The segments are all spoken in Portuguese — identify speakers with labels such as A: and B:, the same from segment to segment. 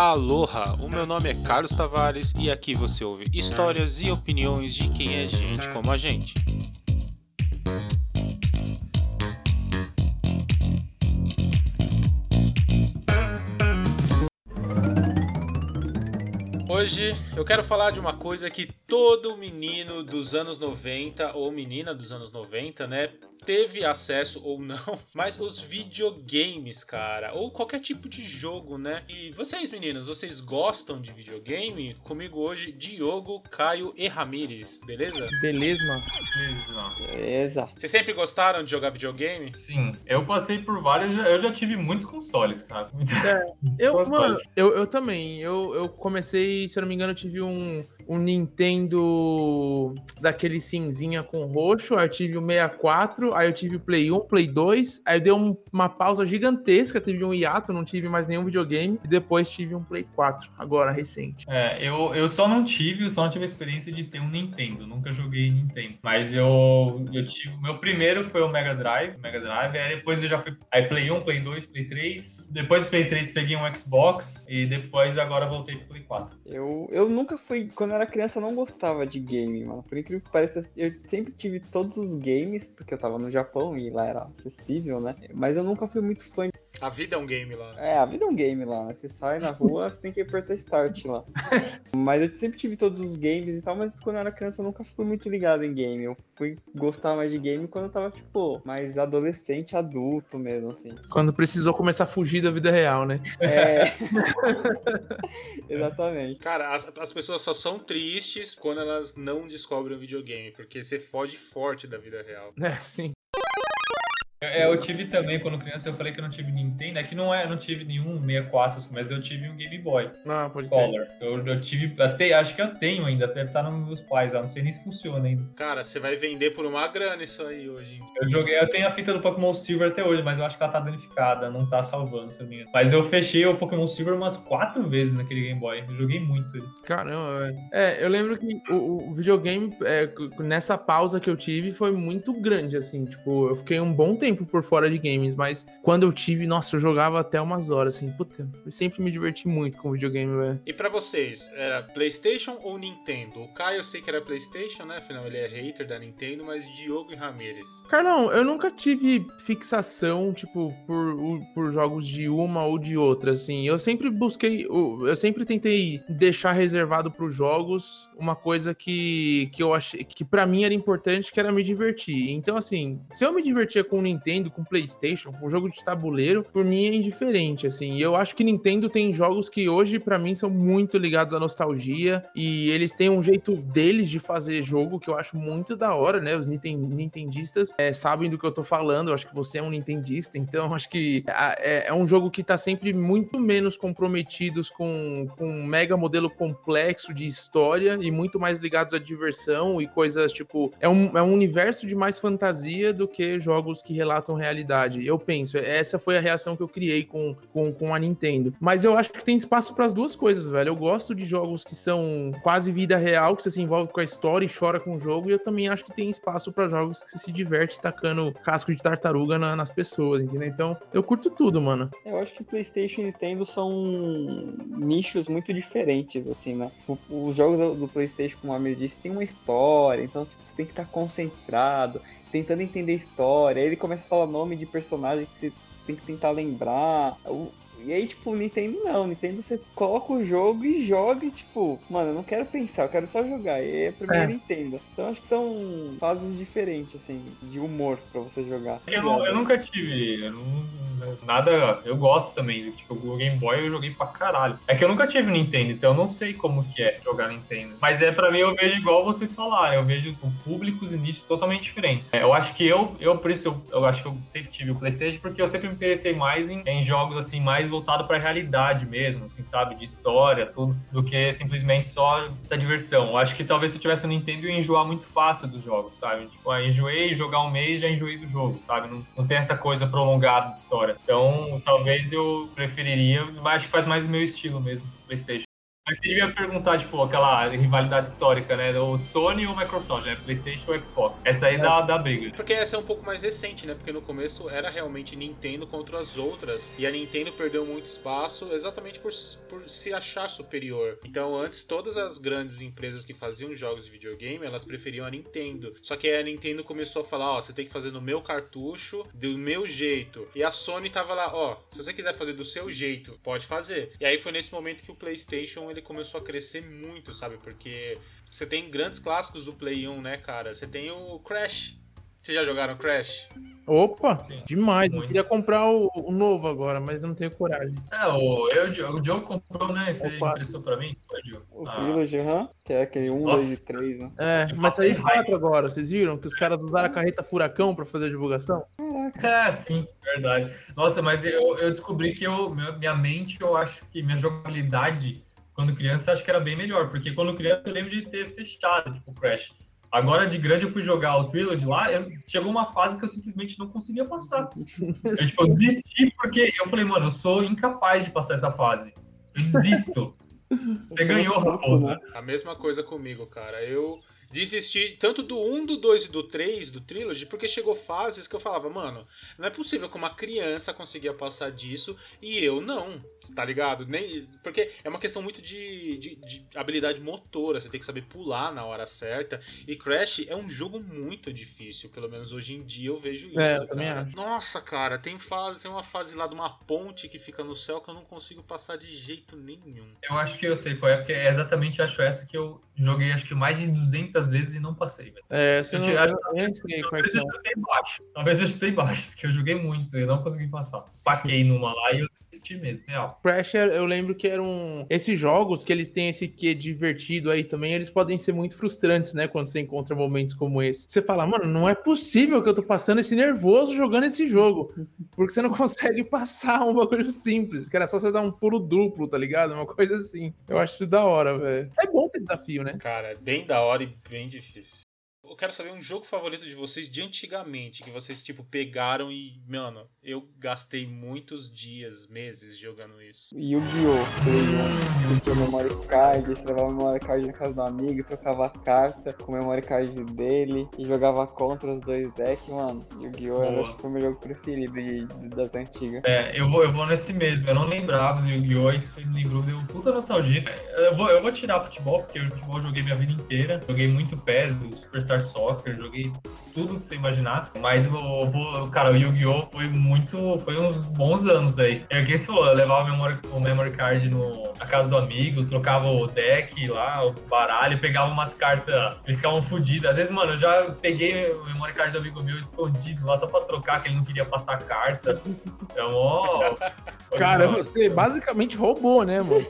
A: Aloha, o meu nome é Carlos Tavares e aqui você ouve histórias e opiniões de quem é gente como a gente. Hoje eu quero falar de uma coisa que todo menino dos anos 90 ou menina dos anos 90, né, teve acesso ou não, mas os videogames, cara, ou qualquer tipo de jogo, né? E vocês, meninos, vocês gostam de videogame? Comigo hoje, Diogo, Caio e Ramires, beleza?
B: Beleza, mano.
C: Beleza.
D: Beleza.
A: Vocês sempre gostaram de jogar videogame?
C: Sim, eu passei por vários, eu já tive muitos consoles, cara.
B: É, eu,
C: Consoles.
B: mano, eu, eu também. Eu, eu comecei, se eu não me engano, eu tive um, um Nintendo daquele cinzinha com roxo, aí eu tive o 64, aí eu tive o Play 1, Play 2, aí deu um- uma pausa gigantesca, teve um hiato, não tive mais nenhum videogame, e depois tive um Play 4, agora recente.
C: É, eu, eu só não tive, eu só não tive a experiência de ter um Nintendo. Nunca joguei Nintendo. Mas eu, eu tive. Meu primeiro foi o Mega Drive. Mega Drive. Aí depois eu já fui. Aí Play 1, Play 2, Play 3. Depois do Play 3 peguei um Xbox. E depois agora voltei pro Play 4.
D: Eu, eu nunca fui. Quando eu era criança, eu não gostava de game, mano. Por incrível que pareça, eu sempre tive todos os games, porque eu tava no Japão e lá era acessível, né? Mas eu nunca fui muito fã.
A: A vida é um game lá.
D: É, a vida é um game lá, né? Você sai na rua, você tem que apertar start lá. mas eu sempre tive todos os games e tal, mas quando eu era criança, eu nunca fui muito ligado em game. Eu fui gostar mais de game quando eu tava, tipo, mais adolescente, adulto mesmo, assim.
B: Quando precisou começar a fugir da vida real, né?
D: É. Exatamente.
A: Cara, as, as pessoas só são tristes quando elas não descobrem o videogame, porque você foge forte da vida real.
B: É, sim.
C: É, eu tive também, quando criança, eu falei que eu não tive Nintendo. É que não é, eu não tive nenhum 64, mas eu tive um Game Boy
B: Ah, pode.
C: Color. Eu, eu tive. Até, acho que eu tenho ainda, deve estar nos meus pais. Eu não sei nem se funciona ainda.
A: Cara, você vai vender por uma grana isso aí hoje. hein?
C: Eu joguei, eu tenho a fita do Pokémon Silver até hoje, mas eu acho que ela tá danificada, não tá salvando, se eu não me engano. Mas eu fechei o Pokémon Silver umas quatro vezes naquele Game Boy. Eu joguei muito ele.
B: Caramba, velho. É, eu lembro que o, o videogame, é, nessa pausa que eu tive, foi muito grande, assim. Tipo, eu fiquei um bom tempo por fora de games, mas quando eu tive, nossa, eu jogava até umas horas, assim. Puta, eu sempre me diverti muito com videogame, velho.
A: E pra vocês, era PlayStation ou Nintendo? O Caio eu sei que era PlayStation, né? Afinal, ele é hater da Nintendo, mas Diogo e Ramires.
B: Carlão, eu nunca tive fixação, tipo, por, por jogos de uma ou de outra, assim. Eu sempre busquei, eu sempre tentei deixar reservado pros jogos uma coisa que, que eu achei que para mim era importante, que era me divertir. Então, assim, se eu me divertia com o Nintendo, com o PlayStation, com jogo de tabuleiro, por mim é indiferente, assim. E eu acho que Nintendo tem jogos que hoje pra mim são muito ligados à nostalgia e eles têm um jeito deles de fazer jogo que eu acho muito da hora, né? Os Ninten- nintendistas é, sabem do que eu tô falando. Eu acho que você é um nintendista, então acho que é, é um jogo que tá sempre muito menos comprometidos com, com um mega modelo complexo de história e muito mais ligados à diversão e coisas tipo. É um, é um universo de mais fantasia do que jogos que relatam realidade. Eu penso, essa foi a reação que eu criei com, com, com a Nintendo. Mas eu acho que tem espaço para as duas coisas, velho. Eu gosto de jogos que são quase vida real, que você se envolve com a história e chora com o jogo, e eu também acho que tem espaço para jogos que você se diverte tacando casco de tartaruga na- nas pessoas, entendeu? Então, eu curto tudo, mano.
D: Eu acho que PlayStation e Nintendo são nichos muito diferentes, assim, né? Os jogos do, do PlayStation, como a Amir disse, tem uma história, então tipo, você tem que estar concentrado, tentando entender a história. Aí ele começa a falar nome de personagem que você tem que tentar lembrar. O- E aí, tipo, o Nintendo não. O Nintendo você coloca o jogo e joga e, tipo, mano, eu não quero pensar, eu quero só jogar. E aí é pra mim
B: É.
D: Nintendo. Então acho que são fases diferentes, assim, de humor pra você jogar.
C: Eu, eu nunca tive. eu não- nada. Eu gosto também. Tipo, o Game Boy eu joguei pra caralho. É que eu nunca tive Nintendo, então eu não sei como que é jogar Nintendo. Mas é pra mim, eu vejo igual vocês falaram. Eu vejo o públicos e nichos totalmente diferentes. É, eu acho que eu, eu por isso, eu, eu acho que eu sempre tive o PlayStation, porque eu sempre me interessei mais em, em jogos assim, mais voltado pra realidade mesmo, assim, sabe? De história, tudo, do que simplesmente só essa diversão. Eu acho que talvez se eu tivesse o Nintendo, eu ia enjoar muito fácil dos jogos, sabe? Tipo, ah, enjoei, jogar um mês, já enjoei do jogo, sabe? Não, não tem essa coisa prolongada de história. Então, talvez eu preferiria, mas acho que faz mais o meu estilo mesmo, PlayStation. Mas você devia perguntar, tipo, aquela rivalidade histórica, né? O Sony ou o Microsoft, né? PlayStation ou Xbox. Essa aí dá, dá briga.
A: Porque essa é um pouco mais recente, né? Porque no começo era realmente Nintendo contra as outras. E a Nintendo perdeu muito espaço exatamente por, por se achar superior. Então, antes, todas as grandes empresas que faziam jogos de videogame, elas preferiam a Nintendo. Só que aí a Nintendo começou a falar: ó, você tem que fazer no meu cartucho, do meu jeito. E a Sony tava lá: ó, se você quiser fazer do seu jeito, pode fazer. E aí foi nesse momento que o PlayStation ele começou a crescer muito, sabe? Porque você tem grandes clássicos do Play 1, né, cara? Você tem o Crash. Vocês já jogaram Crash?
B: Opa, demais. Eu
C: muito.
B: queria comprar o, o novo agora, mas eu não tenho coragem.
C: É, o, eu, o Diogo comprou, né? Você
B: Opa.
C: emprestou pra mim? Foi, Diogo?
D: O
C: Ah,
D: Trilogy, aham, que é aquele 1,
C: Nossa.
D: 2 e 3, né?
B: É,
C: Eu
B: mas saiu
C: raiva.
B: quatro agora. Vocês viram que os caras usaram a carreta furacão pra fazer a divulgação?
C: É, sim, verdade. Nossa, mas eu, eu descobri que eu, minha mente, eu acho que minha jogabilidade, quando criança, acho que era bem melhor. Porque quando criança eu lembro de ter fechado, tipo, Crash. Agora, de grande, eu fui jogar o Trilogy lá, eu, chegou uma fase que eu simplesmente não conseguia passar. Eu, tipo, eu desisti porque eu falei, mano, eu sou incapaz de passar essa fase. Eu desisto. Você ganhou,
D: curte,
C: raposa.
D: né?
A: A mesma coisa comigo, cara. Eu desisti tanto do 1, do 2 e do 3, do Trilogy, porque chegou fases que eu falava, mano, não é possível que uma criança conseguia passar disso e eu não, tá ligado? Nem, porque é uma questão muito de, de, de habilidade motora, você tem que saber pular na hora certa. E Crash é um jogo muito difícil, pelo menos hoje em dia eu vejo isso.
B: É, eu
A: cara. Nossa, cara, tem, fase, tem uma fase lá de uma ponte que fica no céu que eu não consigo passar de jeito nenhum.
C: Eu acho que eu sei qual é, porque é exatamente acho essa que eu joguei acho que mais de 200 vezes e não passei, velho.
B: É, você
C: Eu
B: não,
C: te-
B: eu sei
C: Talvez eu. Talvez eu eu joguei muito e eu não consegui passar. Paquei numa lá e eu desisti mesmo, real.
B: Crash, eu lembro que eram. Esses jogos que eles têm esse quê divertido aí também, eles podem ser muito frustrantes, né? Quando você encontra momentos como esse. Você fala, mano, não é possível que eu tô passando esse nervoso jogando esse jogo. Porque você não consegue passar um bagulho simples, que era só você dar um pulo duplo, tá ligado? Uma coisa assim. Eu acho isso da hora, velho. É bom ter desafio, né?
A: Cara, é bem da hora e bem difícil. Eu quero saber um jogo favorito de vocês de antigamente, que vocês, tipo, pegaram e, mano, eu gastei muitos dias, meses jogando isso.
D: Yu-Gi-Oh! Play 1, que tinha memory card, você levava o memory card na casa do amigo, trocava a carta com o memory card dele e jogava contra os dois decks, mano. Yu-Gi-Oh! era,
C: Boa.
D: acho que foi o meu jogo preferido de- de- das antigas.
C: É, eu vou, eu vou nesse mesmo. Eu não lembrava do Yu-Gi-Oh! e você me lembrou, deu puta nostalgia. Eu vou, eu vou tirar futebol, porque o futebol eu joguei minha vida inteira. Joguei muito PES, o Superstar Soccer, joguei tudo que você imaginar. Mas eu vou, cara, o Yu-Gi-Oh! foi muito. Foi uns bons anos aí. É o que você falou, eu levava o memory, o memory card no, na casa do amigo, trocava o deck lá, o baralho, pegava umas cartas, eles ficavam fodidos. Às vezes, mano, eu já peguei o memory card do amigo meu escondido lá só pra trocar, que ele não queria passar a carta. Então, ó. foi
B: Cara, você basicamente roubou, né, mano?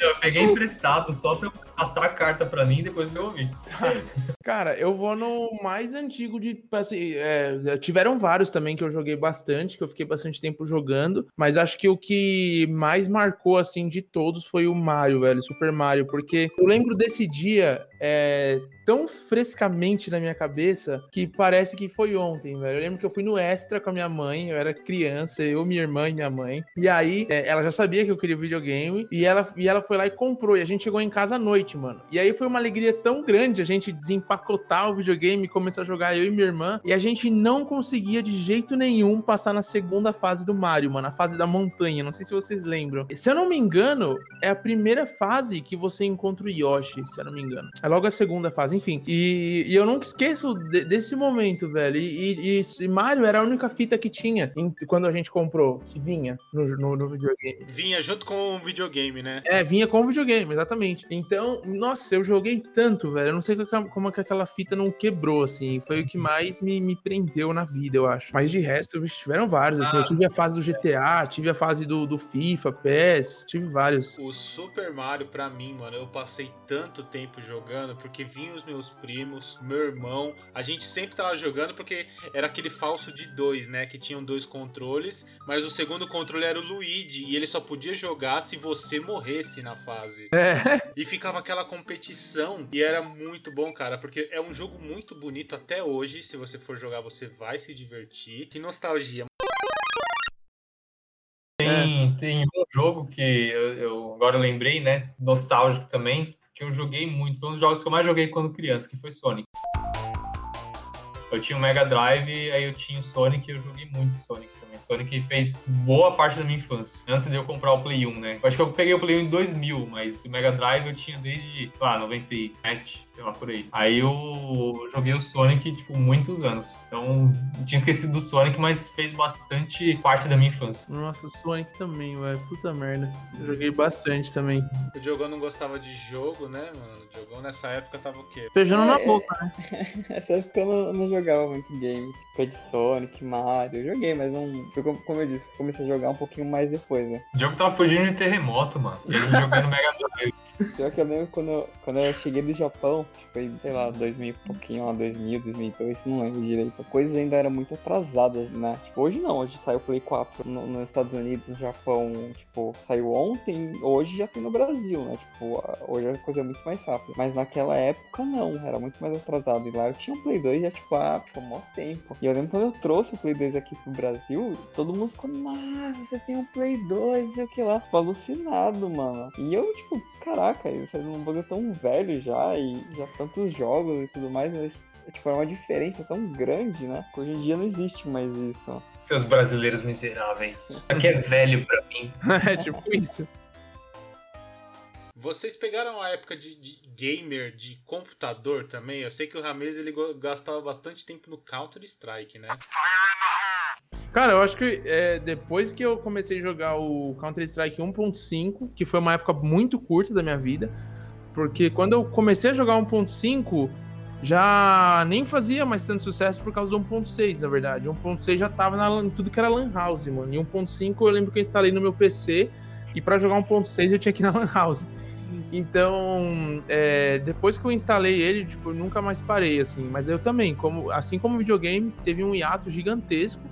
C: Eu peguei emprestado só pra eu passar a carta pra mim e depois eu ouvi.
B: Cara, eu vou no mais antigo de. Assim, é, tiveram vários também que eu joguei bastante, que eu fiquei bastante tempo jogando, mas acho que o que mais marcou, assim, de todos foi o Mario, velho, Super Mario, porque eu lembro desse dia é, tão frescamente na minha cabeça que parece que foi ontem, velho. Eu lembro que eu fui no Extra com a minha mãe, eu era criança, eu, minha irmã e minha mãe, e aí é, ela já sabia que eu queria videogame, e ela, e ela foi lá e comprou, e a gente chegou em casa à noite, mano. E aí foi uma alegria tão grande a gente desempacotar o videogame começar a jogar eu e minha irmã, e a gente não conseguia de jeito nenhum passar na segunda fase do Mario, mano, a fase da montanha, não sei se vocês lembram. Se eu não me engano, é a primeira fase que você encontra o Yoshi, se eu não me engano. É logo a segunda fase, enfim. E, e eu nunca esqueço de- desse momento, velho. E, e- e Mario era a única fita que tinha em- quando a gente comprou, que vinha no, no, no videogame.
A: Vinha junto com o videogame, né?
B: É, vinha com o videogame, exatamente. Então, nossa, eu joguei tanto, velho. Eu não sei como é que aquela fita não quebrou, assim. Foi o que mais me, me prendeu na vida, eu acho. Mas de resto, vixe, tiveram vários, assim.
C: Ah.
B: Eu tive a fase do GTA, tive a fase do, do FIFA, PES, tive vários.
A: O Super Mario, pra mim, mano, eu passei tanto tempo jogando porque vinham os meus primos, meu irmão. A gente sempre tava jogando porque era aquele falso de dois, né? Que tinham dois controles, mas o segundo controle era o Luigi e ele só podia jogar se você morresse na fase.
B: É,
A: E ficava aquela competição e era muito bom, cara, porque é um jogo muito bonito até hoje. Se você for jogar, você vai se divertir. Que nostalgia.
C: Tem, mim, tem um jogo que eu, eu agora eu lembrei, né? Nostálgico também, que eu joguei muito. Foi um dos jogos que eu mais joguei quando criança, que foi Sonic. Eu tinha o Mega Drive, aí eu tinha o Sonic e eu joguei muito Sonic também. Sonic fez boa parte da minha infância, antes de eu comprar o Play 1, né? Eu acho que eu peguei o Play 1 em 2000, mas o Mega Drive eu tinha desde, lá, 97, sei lá, por aí. Aí eu joguei o Sonic, tipo, muitos anos. Então, tinha esquecido do Sonic, mas fez bastante parte da minha infância.
B: Nossa, Sonic também, ué. Puta merda. Eu joguei bastante também.
A: O Diogão não gostava de jogo, né, mano? O Diogão nessa época tava o quê?
B: Beijando na
D: É,
B: boca, né?
D: Nessa época eu não, não jogava muito game. Foi de Sonic, Mario. Eu joguei, mas não. como- eu disse, comecei a jogar um pouquinho mais depois, né?
C: O jogo tava fugindo de terremoto, mano. E gente jogando Mega Drive.
D: Pior que eu lembro quando, eu- quando eu cheguei do Japão, que foi, sei lá, 2000 e pouquinho, lá 2000, 2002, não lembro direito. Coisas ainda eram muito atrasadas, né? Tipo, hoje não, hoje saiu o Play 4 no- nos Estados Unidos, no Japão, tipo, saiu ontem, hoje já tem no Brasil, né? Tipo, hoje a coisa é muito mais rápida. Mas naquela época não, era muito mais atrasado. E lá eu tinha um Play 2 já, tipo, há tipo, mó tempo. E eu lembro quando eu trouxe o Play 2 aqui pro Brasil, todo mundo ficou, nossa, você tem um Play 2, não sei o que lá. Ficou alucinado, mano. E eu, tipo, caraca, isso é um bagulho tão velho já, e já tantos jogos e tudo mais, mas tipo, é uma diferença tão grande, né? Que hoje em dia não existe mais isso.
C: Seus brasileiros miseráveis. Isso aqui é velho pra mim.
B: é tipo isso.
A: Vocês pegaram a época de, de gamer de computador também? Eu sei que o Ramez ele gastava bastante tempo no Counter Strike, né?
B: Cara, eu acho que é, depois que eu comecei a jogar o Counter-Strike 1.5, que foi uma época muito curta da minha vida, porque quando eu comecei a jogar 1.5, já nem fazia mais tanto sucesso por causa do 1.6, na verdade. 1.6 já tava na, em tudo que era Lan House, mano. E 1.5 eu lembro que eu instalei no meu PC, e pra jogar 1.6 eu tinha que ir na Lan House. Então, é, depois que eu instalei ele, tipo, eu nunca mais parei, assim. Mas eu também, como, assim como o videogame, teve um hiato gigantesco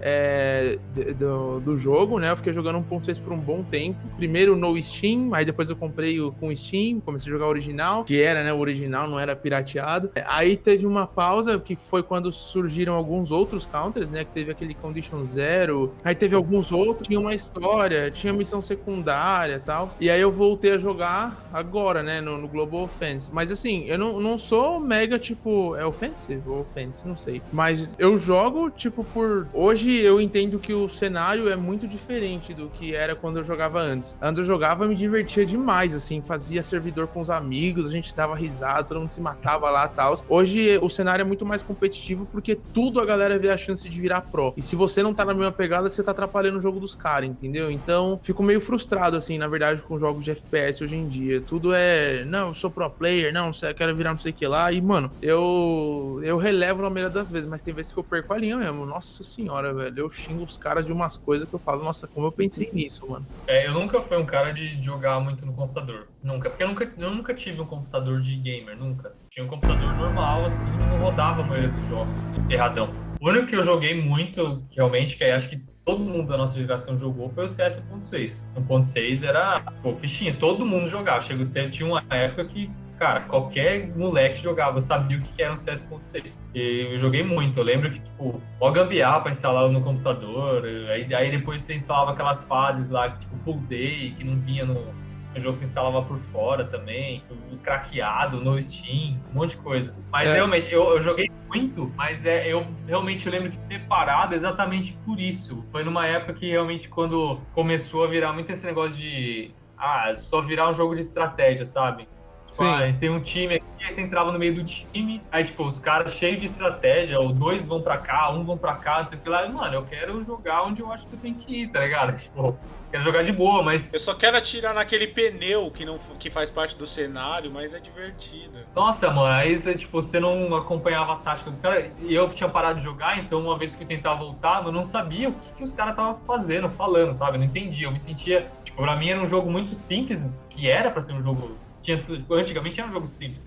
B: é, do, do jogo, né? Eu fiquei jogando 1.6 por um bom tempo. Primeiro no Steam, aí depois eu comprei o com Steam, comecei a jogar o original, que era, né? O original não era pirateado. Aí teve uma pausa, que foi quando surgiram alguns outros counters, né? Que teve aquele Condition Zero. Aí teve alguns outros, tinha uma história, tinha missão secundária e tal. E aí eu voltei a jogar agora, né? No, no Global Offense. Mas assim, eu não, não sou mega, tipo, é offensive ou offense, não sei. Mas eu jogo, tipo, por. Hoje eu entendo que o cenário é muito diferente do que era quando eu jogava antes. Antes eu jogava me divertia demais, assim, fazia servidor com os amigos, a gente dava risada, todo mundo se matava lá e tal. Hoje o cenário é muito mais competitivo porque tudo a galera vê a chance de virar pro. E se você não tá na mesma pegada, você tá atrapalhando o jogo dos caras, entendeu? Então, fico meio frustrado, assim, na verdade, com jogos de FPS hoje em dia. Tudo é, não, eu sou pro player, não, quero virar não sei o que lá. E, mano, eu eu relevo na maioria das vezes, mas tem vezes que eu perco a linha mesmo. Nossa senhora, velho. Eu xingo os caras de umas coisas que eu falo, nossa, como eu pensei nisso, mano.
C: É, eu nunca fui um cara de jogar muito no computador. Nunca. Porque eu nunca, eu nunca tive um computador de gamer, nunca. Tinha um computador normal, assim, não rodava a maioria dos jogos, assim, erradão. O único que eu joguei muito, realmente, que acho que todo mundo da nossa geração jogou, foi o CS 1.6. 1.6 era, pô, fichinha, todo mundo jogava. Chegou, tinha uma época que cara, qualquer moleque jogava, sabia o que era um CS.6. E eu joguei muito. Eu lembro que, tipo, ó gambiarra pra instalar no computador. Aí, aí depois você instalava aquelas fases lá, que, tipo, pull day, que não vinha no, jogo, você instalava por fora também. Craqueado no Steam, um monte de coisa. Mas
B: É.
C: realmente, eu, eu joguei muito, mas é, eu realmente lembro de ter parado exatamente por isso. Foi numa época que realmente, quando começou a virar muito esse negócio de. Ah, só virar um jogo de estratégia, sabe? Tipo,
B: Sim.
C: ah, tem um time aqui, aí você entrava no meio do time, aí, tipo, os caras cheios de estratégia, ou dois vão pra cá, um vão pra cá, não sei o que lá. E, mano, eu quero jogar onde eu acho que eu tenho que ir, tá ligado? Tipo, quero jogar de boa, mas.
A: Eu só quero atirar naquele pneu que, não, que faz parte do cenário, mas é divertido.
C: Nossa, mano, aí você, tipo, você não acompanhava a tática dos caras. E eu tinha parado de jogar, então uma vez que fui tentar voltar, eu não sabia o que, que os caras estavam fazendo, falando, sabe? Eu não entendia. Eu me sentia. Tipo, pra mim era um jogo muito simples, que era pra ser um jogo. Tinha, antigamente era um jogo simples.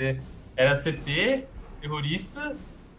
C: Era CT, terrorista,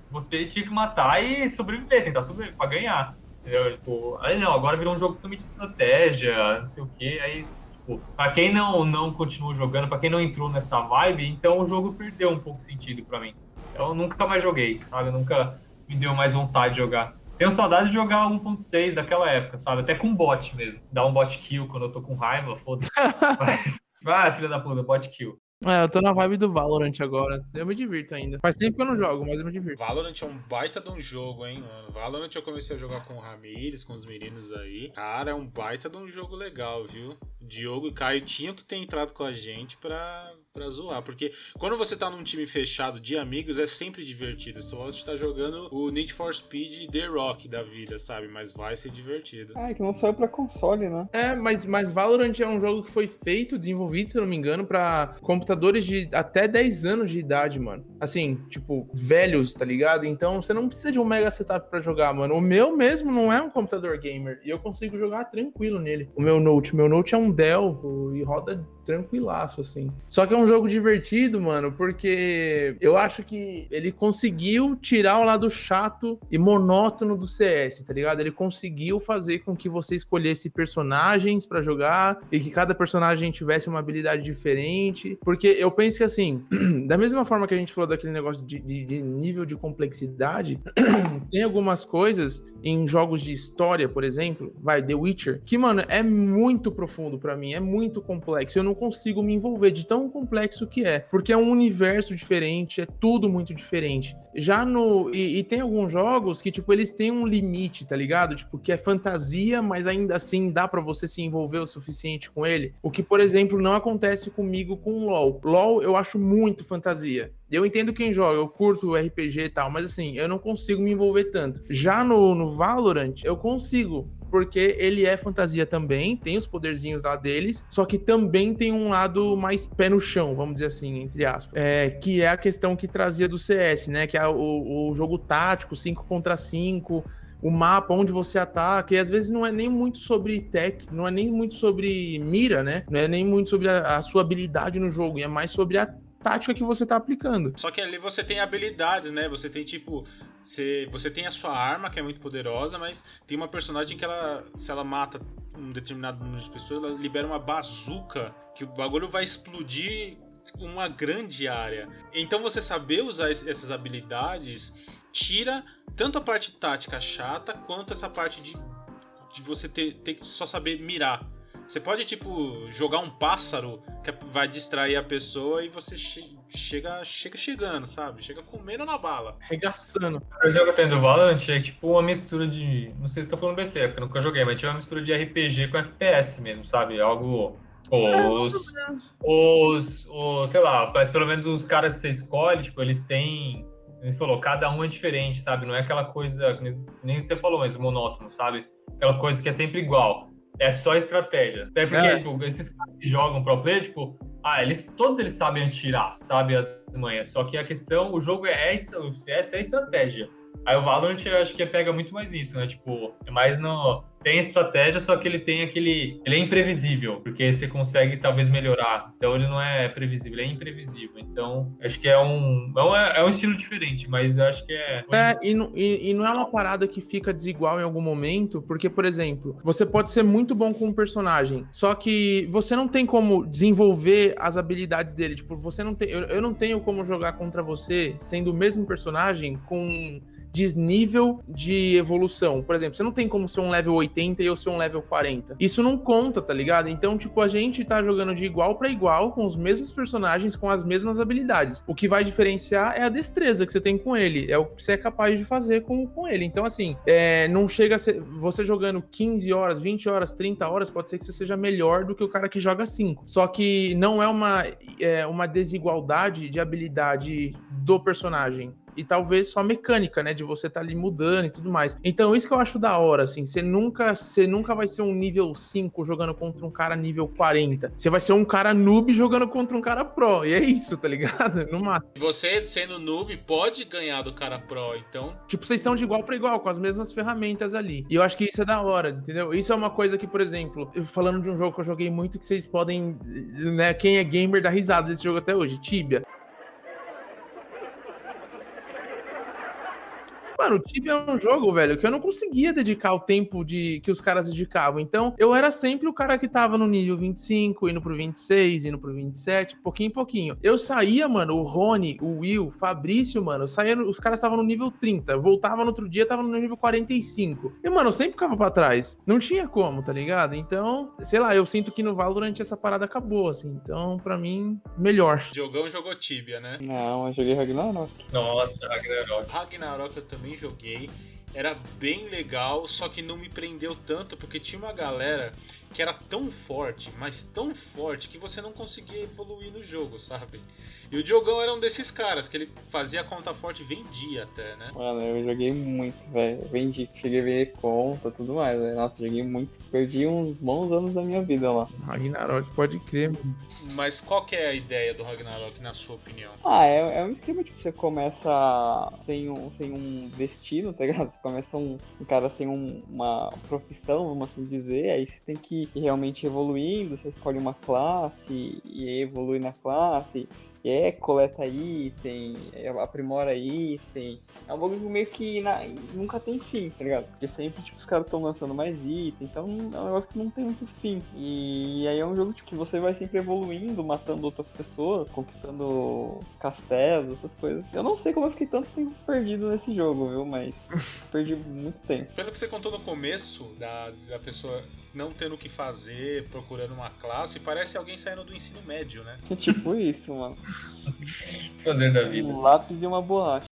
C: você tinha que matar e sobreviver, tentar sobreviver pra ganhar. Entendeu? Tipo, aí não, agora virou um jogo também de estratégia, não sei o quê. Aí, tipo, pra quem não, não continuou jogando, pra quem não entrou nessa vibe, então o jogo perdeu um pouco de sentido pra mim. Eu nunca mais joguei, sabe? Nunca me deu mais vontade de jogar. Tenho saudade de jogar 1.6 daquela época, sabe? Até com bot mesmo. Dar um bot kill quando eu tô com raiva, foda-se. Mas... Ah, filha da puta, bot kill.
B: É, eu tô na vibe do Valorant agora. Eu me divirto ainda. Faz tempo que eu não jogo, mas eu me divirto.
A: Valorant é um baita de um jogo, hein, mano. Valorant eu comecei a jogar com o Ramires, com os meninos aí. Cara, é um baita de um jogo legal, viu? Diogo e Caio tinham que ter entrado com a gente pra, pra zoar. Porque quando você tá num time fechado de amigos, é sempre divertido. Só você tá jogando o Need for Speed The Rock da vida, sabe? Mas vai ser divertido.
D: Ah, é que não saiu pra console, né?
B: É, mas, mas Valorant é um jogo que foi feito, desenvolvido, se eu não me engano, pra computadores de até 10 anos de idade, mano. Assim, tipo, velhos, tá ligado? Então você não precisa de um mega setup pra jogar, mano. O meu mesmo não é um computador gamer. E eu consigo jogar tranquilo nele. O meu Note, meu Note é um Dell e roda tranquilaço, assim. Só que é um jogo divertido, mano, porque eu acho que ele conseguiu tirar o lado chato e monótono do CS, tá ligado? Ele conseguiu fazer com que você escolhesse personagens para jogar e que cada personagem tivesse uma habilidade diferente. Porque eu penso que, assim, da mesma forma que a gente falou daquele negócio de, de, de nível de complexidade, tem algumas coisas em jogos de história, por exemplo, vai, The Witcher, que, mano, é muito profundo para mim, é muito complexo. Eu não consigo me envolver de tão complexo que é, porque é um universo diferente, é tudo muito diferente. Já no. E, e tem alguns jogos que, tipo, eles têm um limite, tá ligado? Tipo, que é fantasia, mas ainda assim dá para você se envolver o suficiente com ele. O que, por exemplo, não acontece comigo com LoL. LoL eu acho muito fantasia. Eu entendo quem joga, eu curto RPG e tal, mas assim, eu não consigo me envolver tanto. Já no, no Valorant, eu consigo porque ele é fantasia também, tem os poderzinhos lá deles, só que também tem um lado mais pé no chão, vamos dizer assim, entre aspas. É, que é a questão que trazia do CS, né? Que é o, o jogo tático, 5 contra 5 o mapa, onde você ataca, e às vezes não é nem muito sobre tech, não é nem muito sobre mira, né? Não é nem muito sobre a, a sua habilidade no jogo, e é mais sobre a tática que você tá aplicando.
A: Só que ali você tem habilidades, né? Você tem tipo. Você, você tem a sua arma, que é muito poderosa, mas tem uma personagem que ela. Se ela mata um determinado número de pessoas, ela libera uma bazuca que o bagulho vai explodir uma grande área. Então você saber usar essas habilidades tira tanto a parte tática chata quanto essa parte de, de você ter, ter que só saber mirar. Você pode, tipo, jogar um pássaro que vai distrair a pessoa e você che chega, chega chegando, sabe? Chega comendo na bala.
B: Regaçando.
C: O jogo que eu tenho do Valorant é tipo uma mistura de. Não sei se tô falando BC, porque eu nunca joguei, mas tipo uma mistura de RPG com FPS mesmo, sabe? Algo. Os, os, os, sei lá, mas pelo menos os caras que você escolhe, tipo, eles têm. Você falou, cada um é diferente, sabe? Não é aquela coisa, nem você falou, mas monótono, sabe? Aquela coisa que é sempre igual é só estratégia. Até porque, é. tipo, esses caras que jogam pro player, tipo, ah, eles, todos eles sabem atirar, sabe as manhas. Só que a questão, o jogo é, o CS é estratégia. Aí o Valorant eu acho que pega muito mais isso, né? Tipo, é mais no tem estratégia, só que ele tem aquele. Ele é imprevisível, porque você consegue talvez melhorar. Então ele não é previsível, ele é imprevisível. Então, acho que é um. É um, é um estilo diferente, mas acho que é.
B: É, e, e, e, não é uma parada que fica desigual em algum momento, porque, por exemplo, você pode ser muito bom com um personagem, só que você não tem como desenvolver as habilidades dele. Tipo, você não tem. Eu, eu não tenho como jogar contra você sendo o mesmo personagem com desnível de evolução. Por exemplo, você não tem como ser um level 80 e eu ser um level 40. Isso não conta, tá ligado? Então, tipo, a gente tá jogando de igual para igual com os mesmos personagens, com as mesmas habilidades. O que vai diferenciar é a destreza que você tem com ele, é o que você é capaz de fazer com, com ele. Então, assim, é, não chega a ser. Você jogando 15 horas, 20 horas, 30 horas, pode ser que você seja melhor do que o cara que joga 5. Só que não é uma, é, uma desigualdade de habilidade do personagem e talvez só mecânica, né, de você estar tá ali mudando e tudo mais. Então, isso que eu acho da hora, assim, você nunca, você nunca vai ser um nível 5 jogando contra um cara nível 40. Você vai ser um cara noob jogando contra um cara pro, e é isso, tá ligado? No máximo.
A: Você sendo noob pode ganhar do cara pro, então.
B: Tipo, vocês estão de igual para igual com as mesmas ferramentas ali. E eu acho que isso é da hora, entendeu? Isso é uma coisa que, por exemplo, falando de um jogo que eu joguei muito que vocês podem, né, quem é gamer dá risada desse jogo até hoje, Tibia. Mano, o Tibia é um jogo, velho, que eu não conseguia dedicar o tempo de que os caras dedicavam. Então, eu era sempre o cara que tava no nível 25, indo pro 26, indo pro 27, pouquinho em pouquinho. Eu saía, mano, o Rony, o Will, o Fabrício, mano, saía, os caras estavam no nível 30, voltava no outro dia, tava no nível 45. E, mano, eu sempre ficava pra trás. Não tinha como, tá ligado? Então, sei lá, eu sinto que no Valorant essa parada acabou, assim. Então, pra mim, melhor.
A: Diogão jogou Tibia, né?
D: Não, eu joguei Ragnarok.
C: Nossa, Ragnarok.
A: Ragnarok eu também joguei. Era bem legal, só que não me prendeu tanto porque tinha uma galera que era tão forte, mas tão forte que você não conseguia evoluir no jogo, sabe? E o Diogão era um desses caras que ele fazia a conta forte e vendia até, né?
D: Mano, eu joguei muito, velho. Vendi, cheguei a ver conta tudo mais, velho. Nossa, joguei muito. Perdi uns bons anos da minha vida lá.
B: Ragnarok, pode crer.
A: Mas qual que é a ideia do Ragnarok, na sua opinião?
D: Ah, é, é um esquema, tipo, você começa sem um, sem um destino, tá ligado? Você começa um, um cara sem um- uma profissão, vamos assim dizer, aí você tem que realmente evoluindo, você escolhe uma classe e evolui na classe, é, coleta item, é, aprimora item. É um bagulho meio que na- nunca tem fim, tá ligado? Porque sempre, tipo, os caras estão lançando mais itens, então é um negócio que não tem muito fim. E aí é um jogo tipo, que você vai sempre evoluindo, matando outras pessoas, conquistando castelos, essas coisas. Eu não sei como eu fiquei tanto tempo perdido nesse jogo, viu? Mas perdi muito tempo.
A: Pelo que você contou no começo, da, da pessoa não tendo o que fazer, procurando uma classe, parece alguém saindo do ensino médio, né?
D: tipo isso, mano.
C: Fazer da vida.
D: Um lápis e uma borracha.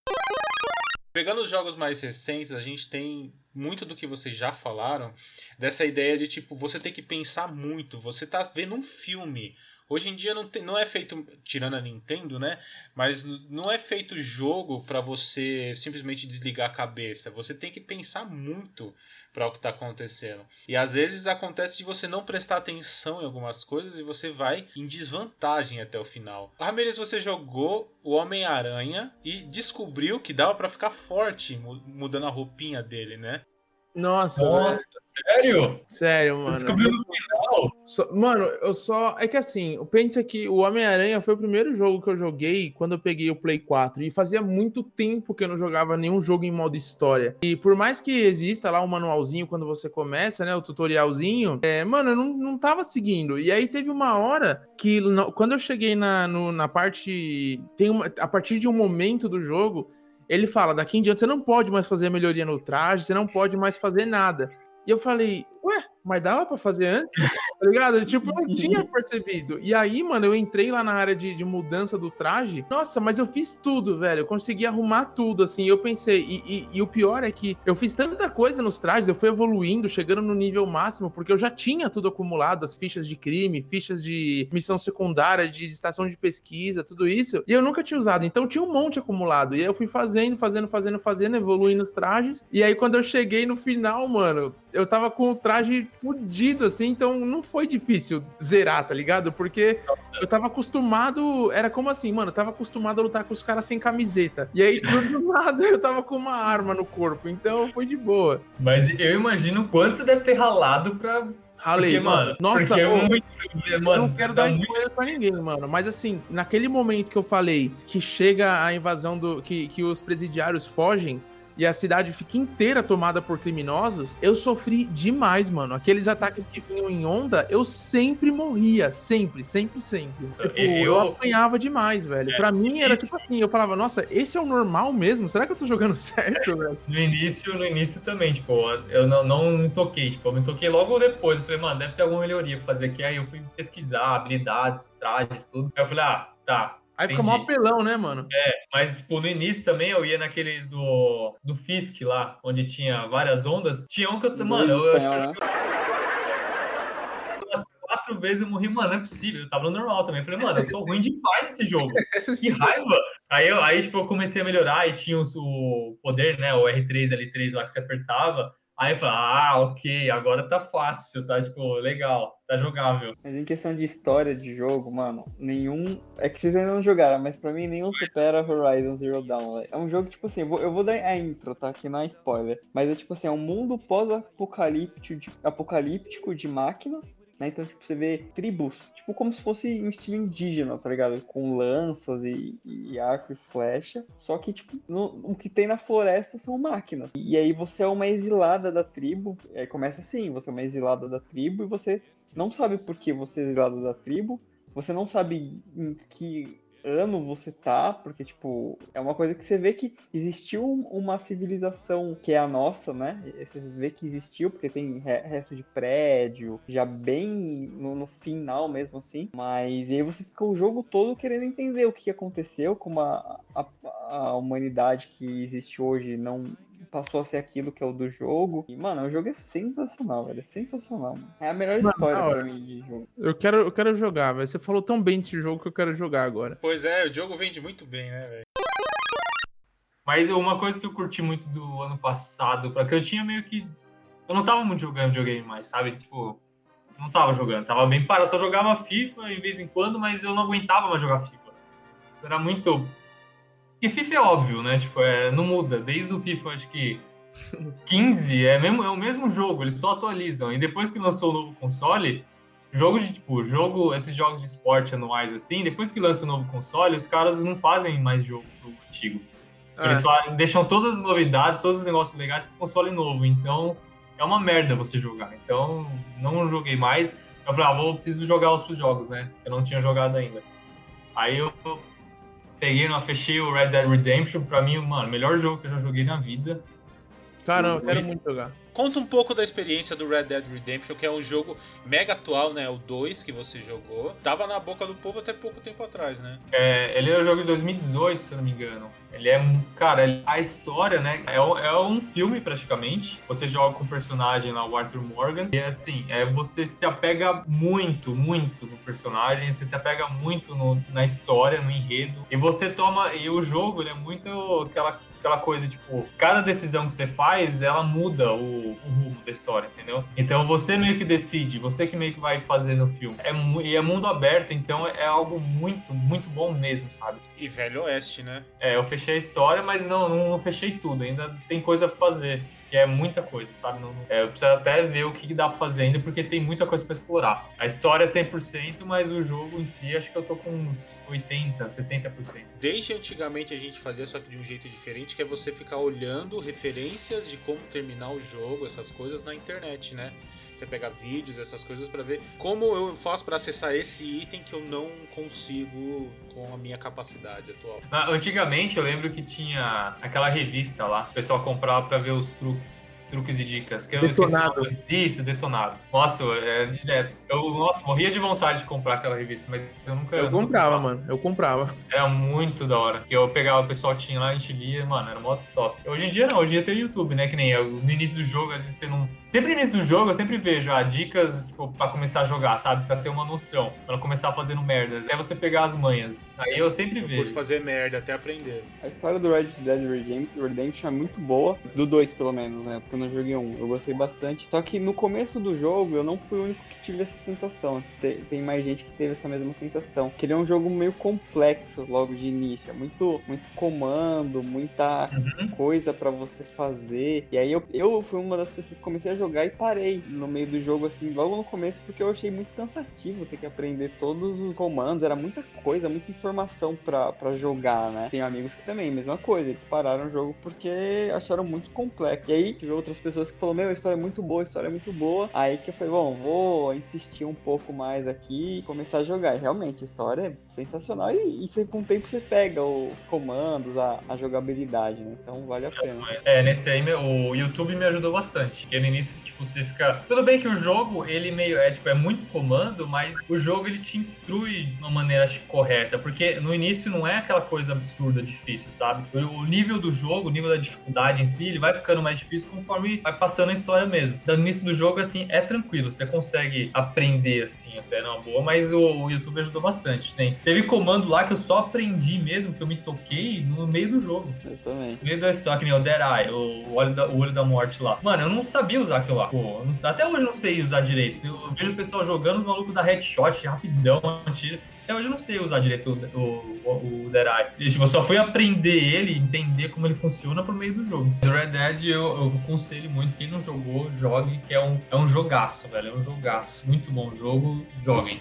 A: Pegando os jogos mais recentes, a gente tem muito do que vocês já falaram, dessa ideia de tipo, você tem que pensar muito, você tá vendo um filme. Hoje em dia não, não é feito, tirando a Nintendo, né? Mas não é feito jogo pra você simplesmente desligar a cabeça. Você tem que pensar muito para o que tá acontecendo. E às vezes acontece de você não prestar atenção em algumas coisas e você vai em desvantagem até o final. Ramirez, você jogou o Homem-Aranha e descobriu que dava pra ficar forte mu- mudando a roupinha dele, né?
B: Nossa,
C: Nossa, sério?
B: sério, mano.
C: Descobriu no final?
B: Só- mano, eu só. É que assim, pensa que o Homem-Aranha foi o primeiro jogo que eu joguei quando eu peguei o Play 4. E fazia muito tempo que eu não jogava nenhum jogo em modo história. E por mais que exista lá o manualzinho quando você começa, né? O tutorialzinho, é, mano, eu não, não tava seguindo. E aí teve uma hora que quando eu cheguei na, no- na parte. Tem uma, a partir de um momento do jogo. Ele fala, daqui em diante você não pode mais fazer melhoria no traje, você não pode mais fazer nada. E eu falei, ué, mas dava pra fazer antes? Tá ligado? Tipo, eu não tinha percebido. E aí, mano, eu entrei lá na área de, de mudança do traje. Nossa, mas eu fiz tudo, velho. Eu consegui arrumar tudo, assim. Eu pensei, e, e- e o pior é que eu fiz tanta coisa nos trajes, eu fui evoluindo, chegando no nível máximo, porque eu já tinha tudo acumulado, as fichas de crime, fichas de missão secundária, de estação de pesquisa, tudo isso. E eu nunca tinha usado. Então tinha um monte acumulado. E aí eu fui fazendo, fazendo, fazendo, fazendo, evoluindo os trajes. E aí quando eu cheguei no final, mano, eu tava com o traje fudido, assim, então não foi difícil zerar, tá ligado? Porque eu tava acostumado. Era como assim, mano, eu tava acostumado a lutar com os caras sem camiseta. E aí, do nada, eu tava com uma arma no corpo, então foi de boa.
C: Mas eu imagino quanto você deve ter ralado pra.
B: Ralei,
C: Porque,
B: mano. Nossa,
C: é
B: ô,
C: muito.
B: eu
C: Mano,
B: não quero dar
C: muito-
B: spoiler pra ninguém, mano. Mas assim, naquele momento que eu falei que chega a invasão do. que, que os presidiários fogem. E a cidade fica inteira tomada por criminosos, eu sofri demais, mano. Aqueles ataques que vinham em onda, eu sempre morria. Sempre, sempre, sempre. Tipo, eu...
C: eu-
B: apanhava demais, velho. Pra mim era tipo assim, eu falava, nossa, esse é o normal mesmo? Será que eu tô jogando certo, velho?
C: No início, no início também, tipo, eu não, não me toquei, tipo, eu me toquei logo depois. Eu falei, mano, deve ter alguma melhoria pra fazer aqui. Aí eu fui pesquisar habilidades, trajes, tudo. Aí eu falei, ah, tá.
B: Aí fica
C: Entendi.
B: mó apelão, né, mano?
C: Mas, tipo, no início também eu ia naqueles do, do Fisk lá, onde tinha várias ondas. Tinha um que eu. Mano, eu, acho que umas quatro vezes eu morri, mano, não é possível. Eu tava no normal também. Eu falei, mano, eu sou ruim demais nesse jogo. Que raiva! Aí, eu, aí, tipo, eu comecei a melhorar e tinha os- o poder, né? O R3, L3 lá que você apertava. Aí eu falei, ah, ok, agora tá fácil, tá, tipo, legal, tá jogável.
D: Mas em questão de história de jogo, mano, nenhum. É que vocês ainda não jogaram, mas pra mim nenhum supera Horizon Zero Dawn, velho. É um jogo, tipo assim, eu vou, eu vou dar a intro, tá? Que não é spoiler. Mas é tipo assim, é um mundo pós-apocalíptico de, apocalíptico de máquinas. Né? Então, tipo, você vê tribos, tipo, como se fosse um estilo indígena, tá ligado? Com lanças e, e arco e flecha. Só que, tipo, no, o que tem na floresta são máquinas. E aí você é uma exilada da tribo. É, começa assim, você é uma exilada da tribo e você não sabe por que você é exilada da tribo. Você não sabe em que ano você tá, porque, tipo, é uma coisa que você vê que existiu uma civilização que é a nossa, né? Você vê que existiu, porque tem resto de prédio, já bem no, no final mesmo, assim. Mas aí você fica o jogo todo querendo entender o que aconteceu, como a, a, a humanidade que existe hoje não passou a ser aquilo que é o do jogo. E, mano, o jogo é sensacional, velho. É sensacional, mano. É a melhor mano, história pra mim de jogo.
B: Eu quero, eu quero jogar, velho. Você falou tão bem desse jogo que eu quero jogar agora.
A: Pois é, o jogo vende muito bem, né, velho?
C: Mas uma coisa que eu curti muito do ano passado, porque eu tinha meio que. Eu não tava muito jogando videogame mais, sabe? Tipo, não tava jogando, tava bem parado. Eu só jogava FIFA de vez em quando, mas eu não aguentava mais jogar FIFA. Era muito e FIFA é óbvio, né? Tipo, é, não muda. Desde o FIFA, acho que 15 é, mesmo, é o mesmo jogo, eles só atualizam. E depois que lançou o novo console, jogo de tipo, jogo, esses jogos de esporte anuais assim, depois que lança o novo console, os caras não fazem mais jogo pro antigo. É. Eles deixam todas as novidades, todos os negócios legais pro console novo. Então, é uma merda você jogar. Então, não joguei mais. Eu falei, ah, vou preciso jogar outros jogos, né? Eu não tinha jogado ainda. Aí eu peguei, não fechei o Red Dead Redemption. Pra mim, mano, melhor jogo que eu já joguei na vida.
B: Caramba, eu quero muito jogar.
A: Conta um pouco da experiência do Red Dead Redemption, que é um jogo mega atual, né? O 2 que você jogou. Tava na boca do povo até pouco tempo atrás, né?
C: É, ele é um jogo de 2018, se eu não me engano. Ele é, cara, a história, né? É, é um filme praticamente. Você joga com o personagem lá, o Arthur Morgan. E assim, é, você se apega muito, muito no personagem. Você se apega muito no, na história, no enredo. E você toma. E o jogo, ele é muito aquela, aquela coisa, tipo, cada decisão que você faz, ela muda o o, rumo da história, entendeu? Então você meio que decide, você que meio que vai fazer no filme. É, e é mundo aberto, então é algo muito, muito bom mesmo, sabe?
A: E Velho Oeste, né?
C: É, eu fechei a história, mas não, não, não fechei tudo, ainda tem coisa pra fazer que é muita coisa, sabe? Não, é, eu preciso até ver o que dá pra fazer ainda, porque tem muita coisa pra explorar. A história é 100%, mas o jogo em si, acho que eu tô com uns 80%, 70%.
A: Desde antigamente a gente fazia, só que de um jeito diferente, que é você ficar olhando referências de como terminar o jogo, essas coisas na internet, né? Você pegar vídeos, essas coisas para ver como eu faço para acessar esse item que eu não consigo com a minha capacidade atual.
C: Antigamente eu lembro que tinha aquela revista lá, o pessoal comprava para ver os truques truques e dicas. Que eu
B: detonado.
C: Isso, detonado. Nossa, é direto. Eu, nossa, morria de vontade de comprar aquela revista, mas eu nunca.
B: Eu comprava, mano. Eu comprava.
C: Era muito da hora. Eu pegava, o pessoal tinha lá, a gente lia, mano, era mó top. Hoje em dia não, hoje em dia tem o YouTube, né? Que nem eu. No início do jogo, às vezes você não. Sempre no início do jogo, eu sempre vejo ah, dicas tipo, pra começar a jogar, sabe? Pra ter uma noção. Pra não começar fazendo merda. Até você pegar as manhas. Aí eu sempre eu vejo. Por
A: fazer merda, até aprender.
D: A história do Red Dead Redemption é muito boa. Do 2, pelo menos, né? Porque no joguei um. Eu gostei bastante. Só que no começo do jogo eu não fui o único que tive essa sensação. Tem, tem mais gente que teve essa mesma sensação. Que ele é um jogo meio complexo logo de início. É muito, muito comando, muita uhum. coisa para você fazer. E aí eu, eu fui uma das pessoas que comecei a jogar e parei no meio do jogo, assim, logo no começo, porque eu achei muito cansativo ter que aprender todos os comandos. Era muita coisa, muita informação para jogar, né? Tem amigos que também, mesma coisa. Eles pararam o jogo porque acharam muito complexo. E aí tive outras pessoas que falou, meu, a história é muito boa, a história é muito boa. Aí que eu falei, bom, vou insistir um pouco mais aqui e começar a jogar. E realmente, a história é sensacional e, e você, com o tempo você pega os comandos, a, a jogabilidade, né? Então vale a pena.
C: É, nesse aí o YouTube me ajudou bastante. Porque no início, tipo, você fica. Tudo bem que o jogo, ele meio. É, tipo, é muito comando, mas o jogo ele te instrui de uma maneira acho, correta. Porque no início não é aquela coisa absurda, difícil, sabe? O, o nível do jogo, o nível da dificuldade em si, ele vai ficando mais difícil conforme vai passando a história mesmo. No início do jogo, assim, é tranquilo. Você consegue aprender, assim, até na boa, mas o, o YouTube ajudou bastante. Tem, teve comando lá que eu só aprendi mesmo, que eu me toquei no meio do jogo.
D: Eu também.
C: No meio da história, que nem o Dead Eye, o olho da, o olho da morte lá. Mano, eu não sabia usar aquilo lá. Pô, não, até hoje eu não sei usar direito. Eu vejo o pessoal jogando, o maluco da headshot rapidão, tira. Até hoje eu não sei usar direito o, o, o Dead Eye. Eu só fui aprender ele, entender como ele funciona por meio do jogo. No Red Dead eu, eu aconselho muito. Quem não jogou, jogue, que é um, é um jogaço, velho. É um jogaço. Muito bom jogo, joguem.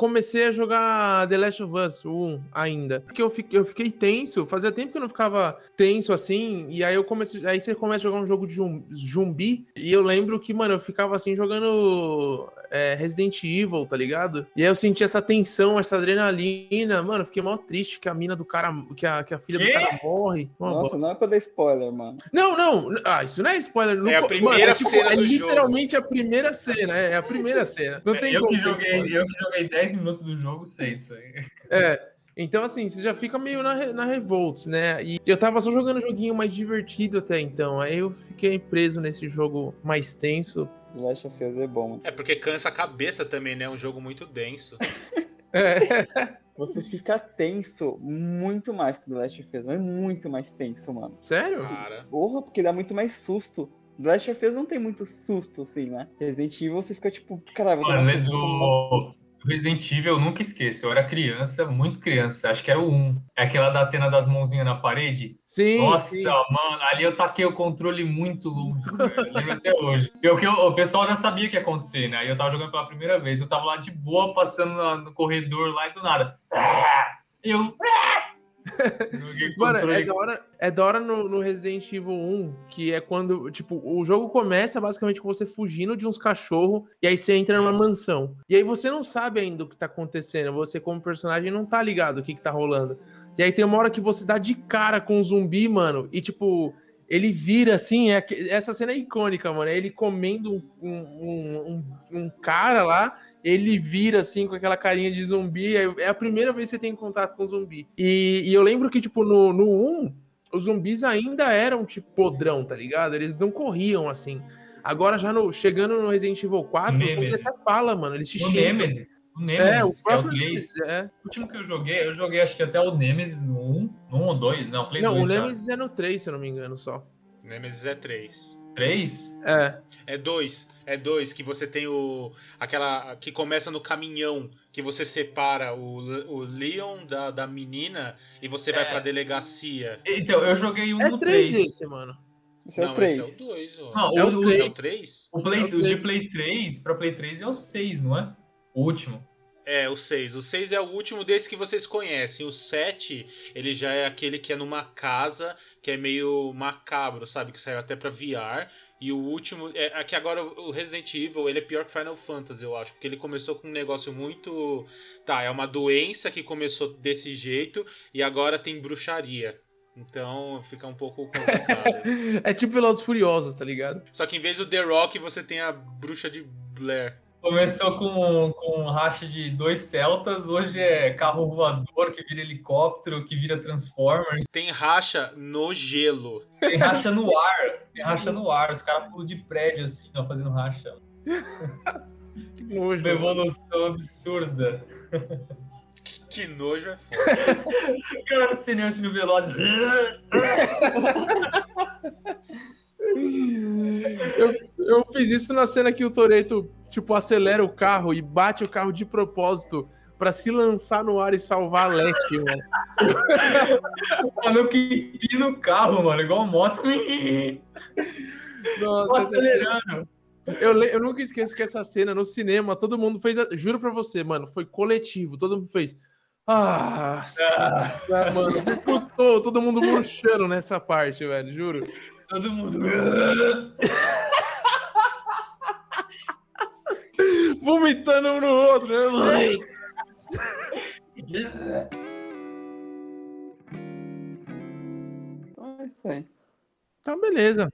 B: Comecei a jogar The Last of Us 1 ainda. Porque eu fiquei, eu fiquei tenso, fazia tempo que eu não ficava tenso assim, e aí eu comecei, aí você começa a jogar um jogo de zum- zumbi, e eu lembro que, mano, eu ficava assim jogando é, Resident Evil, tá ligado? E aí eu senti essa tensão, essa adrenalina, mano, eu fiquei mal triste que a mina do cara, que a, que a filha
C: Quê?
B: do cara morre. Uma
D: Nossa,
B: bosta.
D: não é pra dar spoiler, mano.
B: Não, não, ah, isso não é spoiler. não
A: É a primeira
B: tipo,
A: cena
B: é
A: do
B: literalmente a primeira cena, é, é a primeira cena. Não tem
C: eu,
B: como
C: que joguei,
B: spoiler.
C: eu que joguei 10 minutos do jogo, sei disso aí.
B: É. Então, assim, você já fica meio na, na revolts, né? E eu tava só jogando um joguinho mais divertido até então. Aí eu fiquei preso nesse jogo mais tenso.
D: Last of Us é bom.
A: É porque cansa a cabeça também, né? É um jogo muito denso.
B: É.
D: Você fica tenso muito mais que The Last of Us, mas muito mais tenso, mano.
B: Sério?
A: Cara.
D: Porra, porque dá muito mais susto. The Last of Us não tem muito susto, assim, né? Resident Evil você fica tipo, caralho,
C: mas o Resident Evil eu nunca esqueço. Eu era criança, muito criança. Acho que era o 1. É aquela da cena das mãozinhas na parede.
B: Sim.
C: Nossa,
B: sim.
C: mano, ali eu taquei o controle muito longe, velho. Lembro até hoje. Eu, que eu- o pessoal já sabia o que ia acontecer, né? Eu tava jogando pela primeira vez. Eu tava lá de boa, passando no corredor lá e do nada. Eu.
B: Mano, é da hora, é da hora no, no Resident Evil 1, que é quando, tipo, o jogo começa basicamente com você fugindo de uns cachorros, e aí você entra numa mansão. E aí você não sabe ainda o que tá acontecendo, você como personagem não tá ligado o que que tá rolando. E aí tem uma hora que você dá de cara com um zumbi, mano, e tipo, ele vira assim, é, essa cena é icônica, mano, é ele comendo um, um, um, um cara lá, ele vira assim com aquela carinha de zumbi. É é a primeira vez que você tem contato com zumbi. E, e eu lembro que, tipo, no, no 1, os zumbis ainda eram, tipo, podrão, tá ligado? Eles não corriam assim. Agora, já no, chegando no Resident Evil 4, o zumbi até fala, mano. Eles te
C: O
B: xingam.
C: Nemesis. O
B: É,
C: Nemesis,
B: o
C: que é o
B: próprio
C: 3.
B: Nemesis, é.
C: O último que eu joguei, eu joguei acho que até o Nemesis no 1. No 1 ou 2? Não, Play
B: Não,
C: 2
B: o
C: já.
B: Nemesis é no 3, se eu não me engano, só.
A: Nemesis é 3.
C: 3?
B: É.
A: É 2. É 2 que você tem o. aquela. que começa no caminhão, que você separa o, o Leon da, da menina e você vai
C: É.
A: pra delegacia.
C: Então, eu joguei um
B: É
C: no
B: 3
C: 3.
B: esse, mano.
D: Esse é
A: Não,
D: o 3.
A: esse é o 2, ó.
C: Não,
B: É
C: o,
B: o
C: o-
B: três.
A: É o 3?
C: o Play,
B: É o
C: o de
B: três.
C: Play 3 pra Play 3 é o 6, não é? O último.
A: É, o 6. O 6 é o último desse que vocês conhecem. O 7, ele já é aquele que é numa casa, que é meio macabro, sabe? Que saiu até pra VR. E o último. É, aqui agora o Resident Evil, ele é pior que Final Fantasy, eu acho. Porque ele começou com um negócio muito. Tá, é uma doença que começou desse jeito e agora tem bruxaria. Então fica um pouco complicado.
B: É tipo Velozes Furiosos, tá ligado?
A: Só que em vez do The Rock, você tem a bruxa de Blair.
C: Começou com, com um racha de dois Celtas, hoje é carro voador que vira helicóptero, que vira Transformers,
A: Tem racha no gelo.
C: tem racha no ar, tem racha no ar, os caras pulam de prédio assim, ó, fazendo racha.
B: Que nojo.
C: Uma evolução absurda.
A: Que nojo é foda.
C: Cara, cineante no Velozes.
B: Eu, eu fiz isso na cena que o Toreto, tipo, acelera o carro e bate o carro de propósito pra se lançar no ar e salvar a Leste, mano.
C: Mano, que pino no carro, mano, igual moto.
B: Nossa,
C: acelerando.
B: eu, eu nunca esqueço que essa cena no cinema, todo mundo fez. a- Juro pra você, mano, foi coletivo. Todo mundo fez. Ah, ah, mano, você escutou todo mundo murchando nessa parte, velho, juro.
C: Todo mundo.
B: Vomitando um no outro, né?
D: Então é isso aí.
B: Então, beleza.